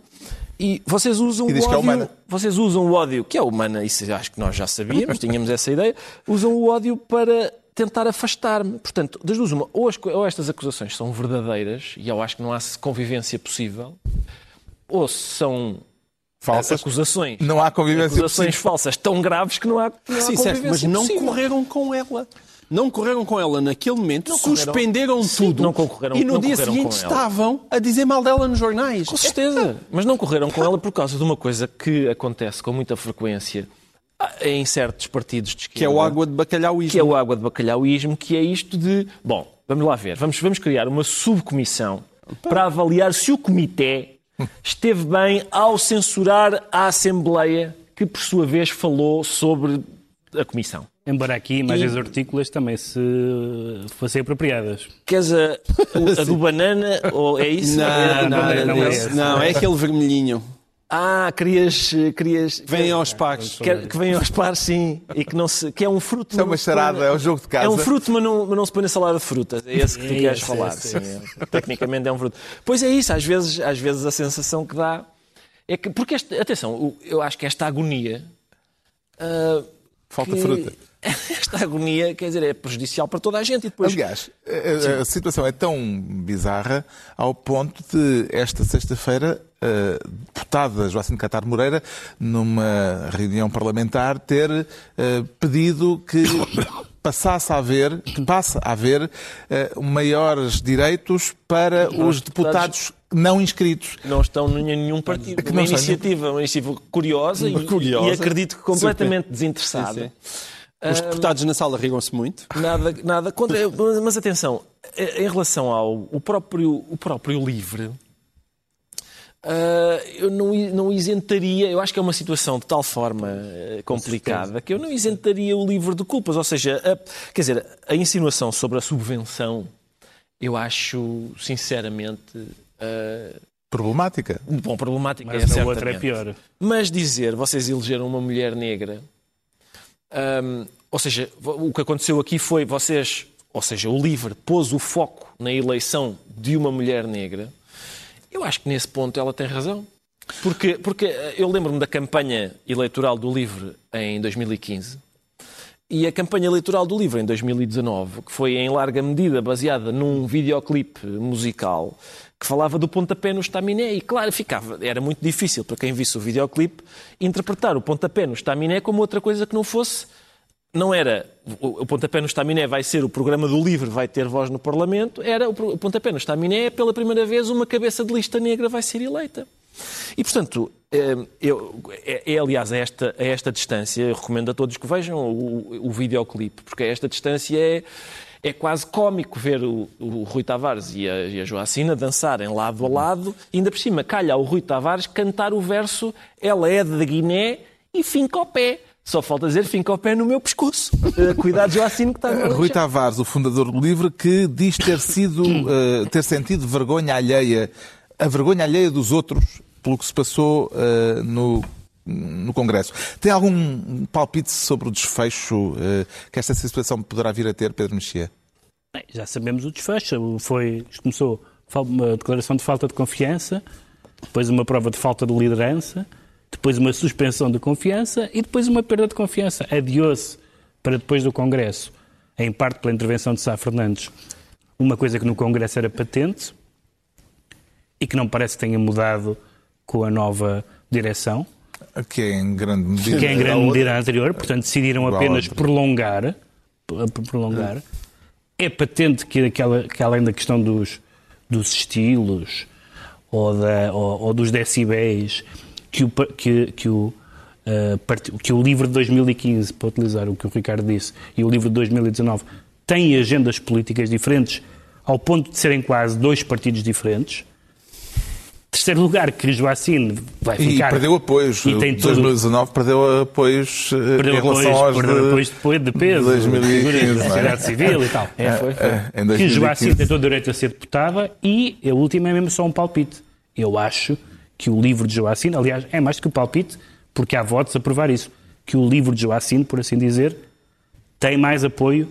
E vocês usam E diz o que é ódio. humana. vocês usam o ódio, que é humana, isso acho que nós já sabíamos, tínhamos essa ideia, usam o ódio para tentar afastar-me. Portanto, das duas, uma, ou, as ou estas acusações são verdadeiras, e eu acho que não há convivência possível, ou são Falsas. acusações. Não há convivência acusações possível. falsas tão graves que não há, não há Sim, certo, mas convivência não possível. correram com ela. Não correram com ela naquele momento, Não suspenderam Sim, tudo e no dia seguinte estavam a dizer mal dela nos jornais. Com certeza. Mas não correram com ela por causa de uma coisa que acontece com muita frequência ah, em certos partidos de esquerda. Que é o água de bacalhau que é o água de bacalhauísmo, que é isto de. Bom, vamos lá ver. Vamos, vamos criar uma subcomissão para avaliar se o comitê esteve bem ao censurar a Assembleia, que por sua vez falou sobre a comissão. Embora aqui imagens E- hortícolas também se fossem apropriadas. Queres a, a do banana ou é isso? Não, É não, banana. não é esse. esse. não, é aquele vermelhinho. Ah, querias. querias Vem aos pares. que, que vem aos pares, sim, e que, não se, que é um fruto. É uma charada, é um jogo de casa. É um fruto, mas não, mas não se põe na salada de frutas. É esse que tu É queres esse, falar. esse, sim, é. Tecnicamente é um fruto. Pois é isso, às vezes, às vezes a sensação que dá é que. Porque, este, atenção, eu acho que esta agonia. ah, Falta que- fruta. Esta agonia, quer dizer, é prejudicial para toda a gente. E depois, Aliás, a, a situação é tão bizarra ao ponto de esta sexta-feira a deputada Joacine Catar Moreira, numa reunião parlamentar, ter eh, pedido que passasse a haver, que passe a haver eh, maiores direitos para os deputados não inscritos. não estão em nenhum partido. que uma iniciativa, uma iniciativa curiosa, e- Curiosa. e acredito que completamente desinteressada. Os deputados na sala rigam-se muito. Nada, nada contra. Mas, atenção, em relação ao o próprio, o próprio livre, ah, eu não, não isentaria. Eu acho que é uma situação de tal forma eh, complicada que eu não isentaria o livre de culpas. Ou seja, a- quer dizer, a insinuação sobre a subvenção, eu acho, sinceramente. Problemática. Bom, problemática Mas é a certamente. outra é pior. Mas dizer, vocês elegeram uma mulher negra, hum, ou seja, o que aconteceu aqui foi vocês, ou seja, o LIVRE pôs o foco na eleição de uma mulher negra. Eu acho que nesse ponto ela tem razão. Porque, porque eh, eu lembro-me da campanha eleitoral do LIVRE em 2015 e a campanha eleitoral do LIVRE em 2019, que foi em larga medida baseada num videoclipe musical que falava do pontapé no estaminé e claro, ficava, era muito difícil para quem visse o videoclipe interpretar o pontapé no estaminé como outra coisa que não fosse não era o pontapé no estaminé vai ser o programa do LIVRE vai ter voz no Parlamento, era o pontapé no estaminé pela primeira vez uma cabeça de lista negra vai ser eleita. E, portanto, eh, eu, é, é, aliás a esta, a esta distância, recomendo a todos que vejam o, o videoclipe, porque a esta distância é, é quase cómico ver o, o Rui Tavares e a, e a Joacina dançarem lado a lado, e ainda por cima calha ao Rui Tavares cantar o verso Ela é de Guiné e finca o pé. Só falta dizer finca o pé no meu pescoço. Eh, Cuidado, Joacine, que está no Rui Tavares, o fundador do Livre, que diz ter sido, eh, ter sentido vergonha alheia, a vergonha alheia dos outros pelo que se passou eh, no, no Congresso. Tem algum palpite sobre o desfecho eh, que esta situação poderá vir a ter, Pedro Mexia? Já sabemos o desfecho. Foi, começou uma declaração de falta de confiança, depois uma prova de falta de liderança, depois uma suspensão de confiança e depois uma perda de confiança. Adiou-se para depois do Congresso, em parte pela intervenção de Sá Fernandes, uma coisa que no Congresso era patente e que não parece que tenha mudado com a nova direção, Que é em grande medida. que é em grande a medida a anterior, portanto decidiram apenas prolongar, prolongar. É patente que, aquela, que além da questão dos, dos estilos ou, da, ou, ou dos decibéis, que o, que, que, o, eh, part- que o livro de 2015, para utilizar o que o Ricardo disse, e o livro de 2019 têm agendas políticas diferentes, ao ponto de serem quase dois partidos diferentes. Terceiro lugar, que Joacine vai E ficar... perdeu apoios. E tem Em todo- 2019 perdeu apoios eh, Perdeu em relação apoios, aos perdeu de, apoios depois de peso, 2015, figuras da é? sociedade civil e tal. É, foi, foi. eh, em Que 2015. Joacim tem todo o direito a ser deputada e a última é mesmo só um palpite. Eu acho que o livro de Joacim, aliás, é mais do que um palpite, porque há votos a provar isso, que o livro de Joacim, por assim dizer, tem mais apoio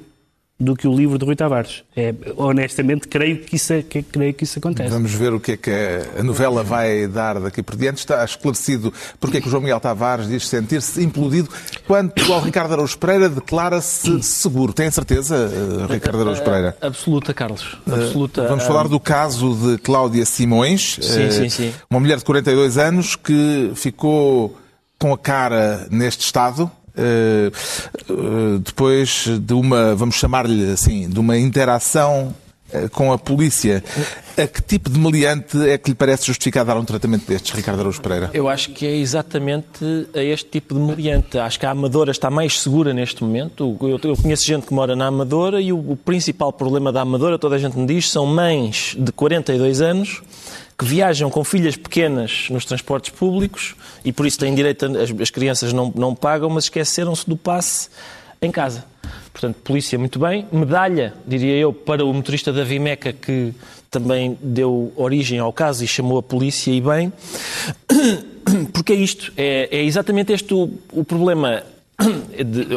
do que o livro de Rui Tavares. É, honestamente, creio que, isso, é- que, creio que isso acontece. Vamos ver o que é que a novela vai dar daqui por diante. Está esclarecido porque é que o João Miguel Tavares diz sentir-se implodido. Quanto ao Ricardo Araújo Pereira, declara-se seguro. Tem a certeza, eh, Ricardo Araújo Pereira? Absoluta, Carlos. Absoluta. Vamos falar do caso de Cláudia Simões, Sim, eh, sim, sim. uma mulher de 42 anos que ficou com a cara neste estado. Eh, eh, depois de uma, vamos chamar-lhe assim, de uma interação eh, com a polícia. A que tipo de meliante é que lhe parece justificado dar um tratamento destes, Ricardo Araújo Pereira? Eu acho que é exatamente a este tipo de meliante. Acho que a Amadora está mais segura neste momento. Eu, conheço gente que mora na Amadora e o principal problema da Amadora, toda a gente me diz, são mães de 42 anos que viajam com filhas pequenas nos transportes públicos e por isso têm direito, a, as, as crianças não, não pagam, mas esqueceram-se do passe em casa. Portanto, polícia muito bem. Medalha, diria eu, para o motorista da Vimeca que também deu origem ao caso e chamou a polícia e bem. Porque é isto, é, é exatamente este o, o problema.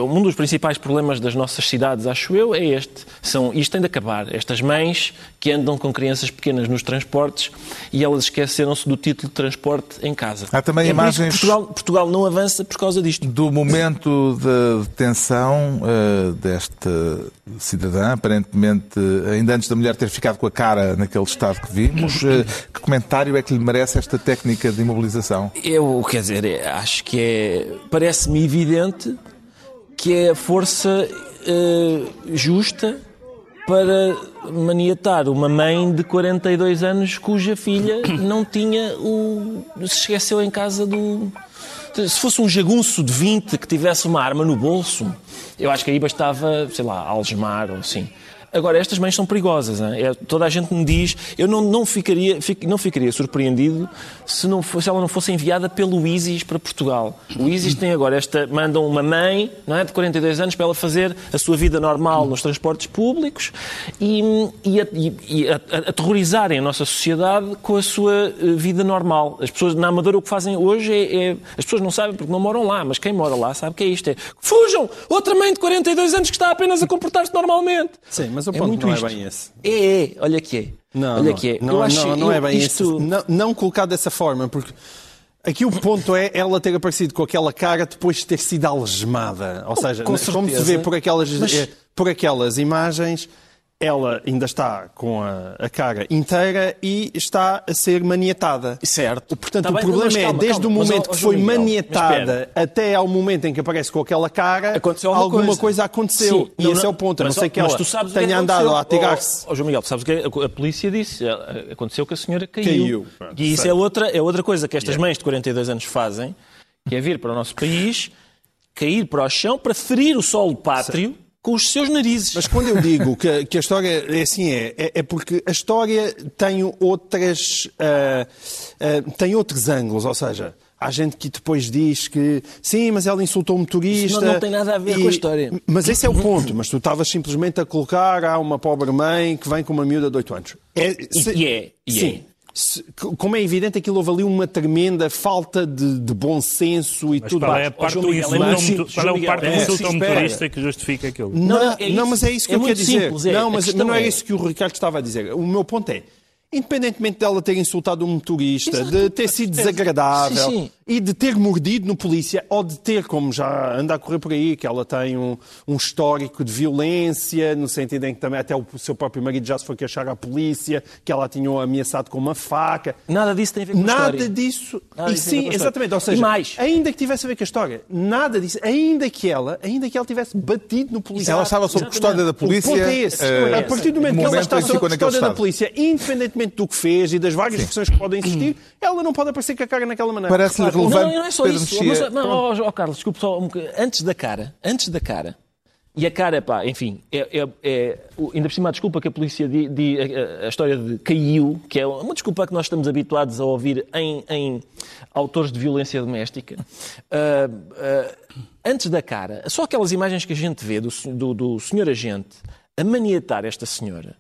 Um dos principais problemas das nossas cidades, acho eu, é este. São, isto tem de acabar. Estas mães que andam com crianças pequenas nos transportes e elas esqueceram-se do título de transporte em casa. Há também é imagens- Portugal, Portugal não avança por causa disto. Do momento da detenção eh, desta cidadã, aparentemente ainda antes da mulher ter ficado com a cara naquele estado que vimos, eh, que comentário é que lhe merece esta técnica de imobilização? Eu, quer dizer, acho que é. Parece-me evidente que é a força eh, justa para maniatar uma mãe de 42 anos cuja filha não tinha o. se esqueceu em casa do. Se fosse um jagunço de 20 que tivesse uma arma no bolso, eu acho que aí bastava, sei lá, algemar ou assim. Agora, estas mães são perigosas. hein? É, toda a gente me diz. Eu não, não, ficaria, fic- não ficaria surpreendido se, não fosse, se ela não fosse enviada pelo ISIS para Portugal. O ISIS tem agora esta. mandam uma mãe não é, de 42 anos para ela fazer a sua vida normal nos transportes públicos e, e, e- aterrorizarem a nossa sociedade com a sua eh, vida normal. As pessoas na Amadora o que fazem hoje é, é- As pessoas não sabem porque não moram lá, mas quem mora lá sabe que é isto. É, Fujam! Outra mãe de 42 anos que está apenas a comportar-se normalmente. Sim, mas o É ponto muito não isto. é bem esse. É, é, olha que é. Não, olha não, que é. Não, não, não é bem isto... esse. Não, não colocado dessa forma, porque aqui o ponto é ela ter aparecido com aquela cara depois de ter sido algemada. Ou seja, com como se vê por aquelas, Mas- eh, por aquelas imagens, ela ainda está com a, a cara inteira e está a ser maniatada. Certo. Portanto, Tá o bem, problema mas é, calma, desde calma. o Mas, momento que foi Miguel, mas maniatada até ao momento em que aparece com aquela cara, Aconteceu alguma coisa. coisa aconteceu. Sim, e não, esse não, é o ponto. A não mas, sei que mas ela o que é tenha andado a atirar-se. Ó, ó, João Miguel, sabes o que é? a polícia disse? eh, Aconteceu que a senhora caiu. Caiu. E isso é outra, é outra coisa que estas mães de 42 anos fazem, que é vir para o nosso país, cair para o chão para ferir o solo pátrio com os seus narizes. Mas quando eu digo que, que a história é assim é, é, é porque a história tem outras ah, ah, tem outros ângulos, ou seja, há gente que depois diz que sim, mas ela insultou o motorista. Não- não tem nada a ver com a história. Mas esse é o ponto. Mas tu estavas simplesmente a colocar há uma pobre mãe que vem com uma miúda de 8 anos. É, E- e é, e sim. Se- como é evidente, aquilo houve ali uma tremenda falta de, de bom senso e tudo Qual é, a mais. Miguel, insulto, é qual é o Miguel, parte do é insulto motorista que justifica aquilo? Não, Não, não, é isso. mas é isso que É eu quero dizer. simples, é. Não, A mas, mas não é é- isso que o Ricardo estava a dizer. O meu ponto é, independentemente dela ter insultado um motorista, Exato. de ter sido desagradável Sim, sim. E de ter mordido no polícia, ou de ter, como já anda a correr por aí, que ela tem um, um histórico de violência, no sentido em que também até o seu próprio marido já se foi queixar à polícia, que ela tinha ameaçado com uma faca. Nada disso tem a ver com a Nada história. disso. Nada e disso sim, exatamente. Ou seja, mais? ainda que tivesse a ver com a história, nada disso. Ainda que ela, ainda que ela tivesse batido no policial. Ela estava sob custódia da polícia. O ponto é esse. eh, a partir do momento no que ela momento está sob custódia da estado. polícia, independentemente do que fez e das várias versões que podem existir, ela não pode aparecer com a cara naquela maneira. Parece-lhe relevante, não é só Pedro isso. Mexia. Mas, não, ó, ó, Carlos, desculpe só um bocadinho. Antes da cara, antes da cara, e a cara, pá, enfim, é, é- é- ainda por cima a desculpa que a polícia di, di- a, a história de caiu, que é uma desculpa que nós estamos habituados a ouvir em, em autores de violência doméstica. Ah, ah, antes da cara, só aquelas imagens que a gente vê do, do, do senhor agente a maniatar esta senhora.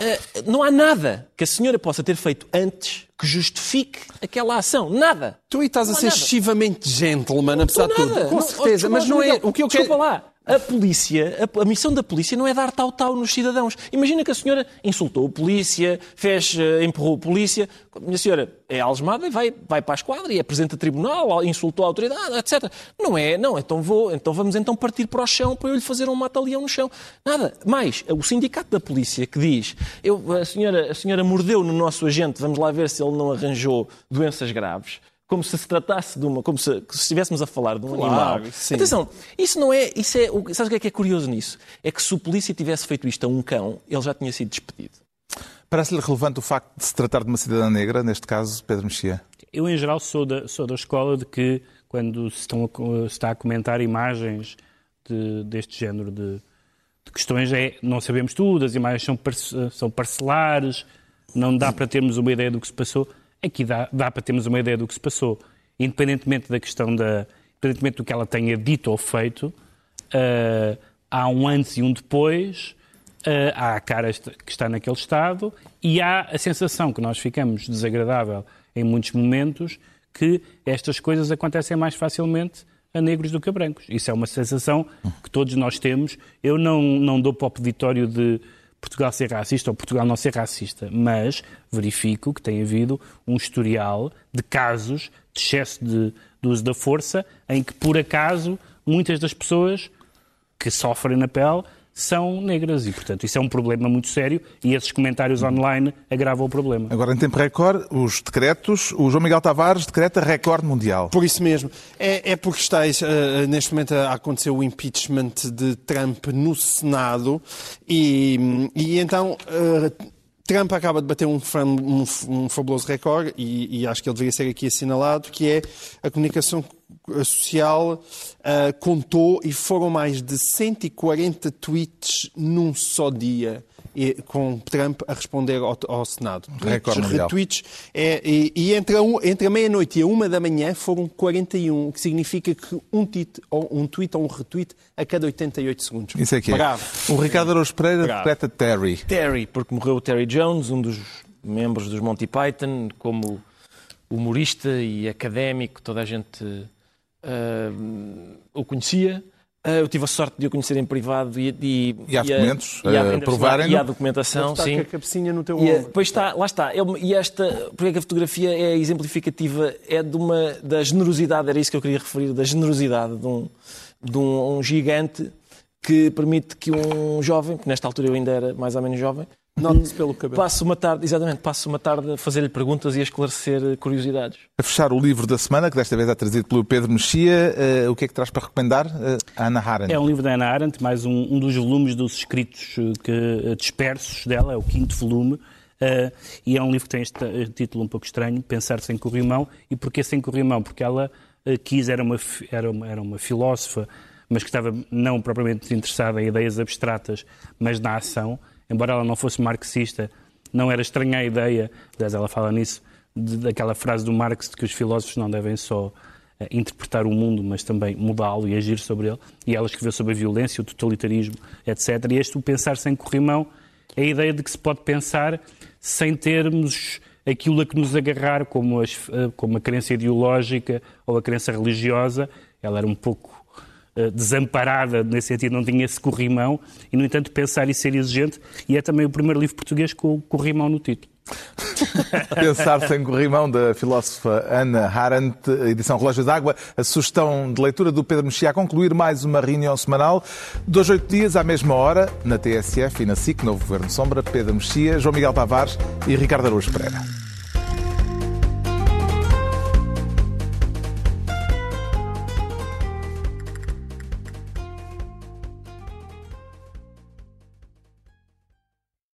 Ah, não há nada que a senhora possa ter feito antes que justifique aquela ação. Nada. Tu aí estás a Não há ser nada. excessivamente gentleman, apesar de tudo. Com Não, certeza, desculpa, mas não é. O que eu quero. desculpa lá. A polícia, a, a missão da polícia não é dar tal-tal nos cidadãos. Imagina que a senhora insultou a polícia, fez, eh, empurrou a polícia. Minha senhora é algemada e vai, vai para a esquadra e apresenta tribunal, insultou a autoridade, etc. Não é, não, então, vou, então vamos então partir para o chão para eu lhe fazer um mata-leão no chão. Nada. Mais, o sindicato da polícia que diz, eu, a, senhora, a senhora mordeu no nosso agente, vamos lá ver se ele não arranjou doenças graves como se se tratasse de uma, como se, se estivéssemos a falar de um Claro, animal. sim. Atenção, isso não é, isso é, o- sabes o que é que é curioso nisso? É que se o polícia tivesse feito isto a um cão, ele já tinha sido despedido. Parece-lhe relevante o facto de se tratar de uma cidadã negra, neste caso, Pedro Mexia? Eu, em geral, sou da, sou da escola de que, quando se, estão a se está a comentar imagens de- deste género de, de questões, é, não sabemos tudo, as imagens são, parce- são parcelares, não dá para termos uma ideia do que se passou. Aqui dá, dá para termos uma ideia do que se passou. Independentemente da questão da. Independentemente do que ela tenha dito ou feito, ah, há um antes e um depois, ah, há a cara que está naquele estado e há a sensação que nós ficamos desagradável em muitos momentos que estas coisas acontecem mais facilmente a negros do que a brancos. Isso é uma sensação que todos nós temos. Eu não, não dou para o peditório de Portugal ser racista ou Portugal não ser racista, mas verifico que tem havido um historial de casos de excesso de, de uso da força em que, por acaso, muitas das pessoas que sofrem na pele são negras e, portanto, isso é um problema muito sério e esses comentários online agravam o problema. Agora, em tempo recorde, os decretos. O João Miguel Tavares decreta recorde mundial. Por isso mesmo. É, é porque está eh, neste momento a acontecer o impeachment de Trump no Senado e, e então eh, Trump acaba de bater um, fam- um, um fabuloso recorde e, e acho que ele deveria ser aqui assinalado, que é a comunicação social eh, contou e foram mais de 140 tweets num só dia. e- com Trump a responder ao, ao Senado. Recorde retweets, é, e, e entre a, um- entre a meia-noite e a uma da manhã foram 41, o que significa que um tweet, ou um tweet ou um retweet a cada 88 segundos. Isso é que é. Bravo. O Ricardo Araújo Pereira Bravo. decreta Terry. Terry, porque morreu o Terry Jones, um dos membros dos Monty Python, como humorista e académico, toda a gente ah, o conhecia. Ah, eu tive a sorte de o conhecer em privado e, e, E há a- documentos, e há- provarem-no? E há documentação, Está sim. com a cabecinha no teu E, ombro. pois está, lá está. Ele- e esta, porque é que a fotografia é exemplificativa, é de uma, da generosidade, era isso que eu queria referir, da generosidade de um, de um, um gigante que permite que um jovem, que nesta altura eu ainda era mais ou menos jovem, Note-se pelo cabelo. passe uma tarde, exatamente, passe uma tarde a fazer-lhe perguntas e a esclarecer curiosidades. A fechar o livro da semana, que desta vez é trazido pelo Pedro Mexia, eh, o que é que traz para recomendar? Eh, a Ana Arendt. É um livro da Ana Arendt, mais um, um dos volumes dos escritos eh, que, eh, dispersos dela, é o quinto volume, eh, e é um livro que tem este eh, título um pouco estranho, Pensar Sem Corrimão. E porquê Sem Corrimão? Porque ela eh, quis, era uma, era, uma, era uma filósofa, mas que estava não propriamente interessada em ideias abstratas, mas na ação. Embora ela não fosse marxista, não era estranha a ideia, aliás ela fala nisso, de- daquela frase do Marx de que os filósofos não devem só eh, interpretar o mundo, mas também mudá-lo e agir sobre ele. E ela escreveu sobre a violência, o totalitarismo, etc. E este, o pensar sem corrimão, é a ideia de que se pode pensar sem termos aquilo a que nos agarrar, como, as- eh, como a crença ideológica ou a crença religiosa. Ela era um pouco desamparada nesse sentido, não tinha esse corrimão, e, no entanto, pensar e ser exigente. E é também o primeiro livro português com o corrimão no título. Pensar sem corrimão, da filósofa Ana Arendt, edição Relógio d'Água. A sugestão de leitura do Pedro Mexia a concluir mais uma reunião semanal. Dois, oito dias, à mesma hora, na TSF e na SIC, Novo Governo Sombra, Pedro Mexia, João Miguel Tavares e Ricardo Araújo Pereira.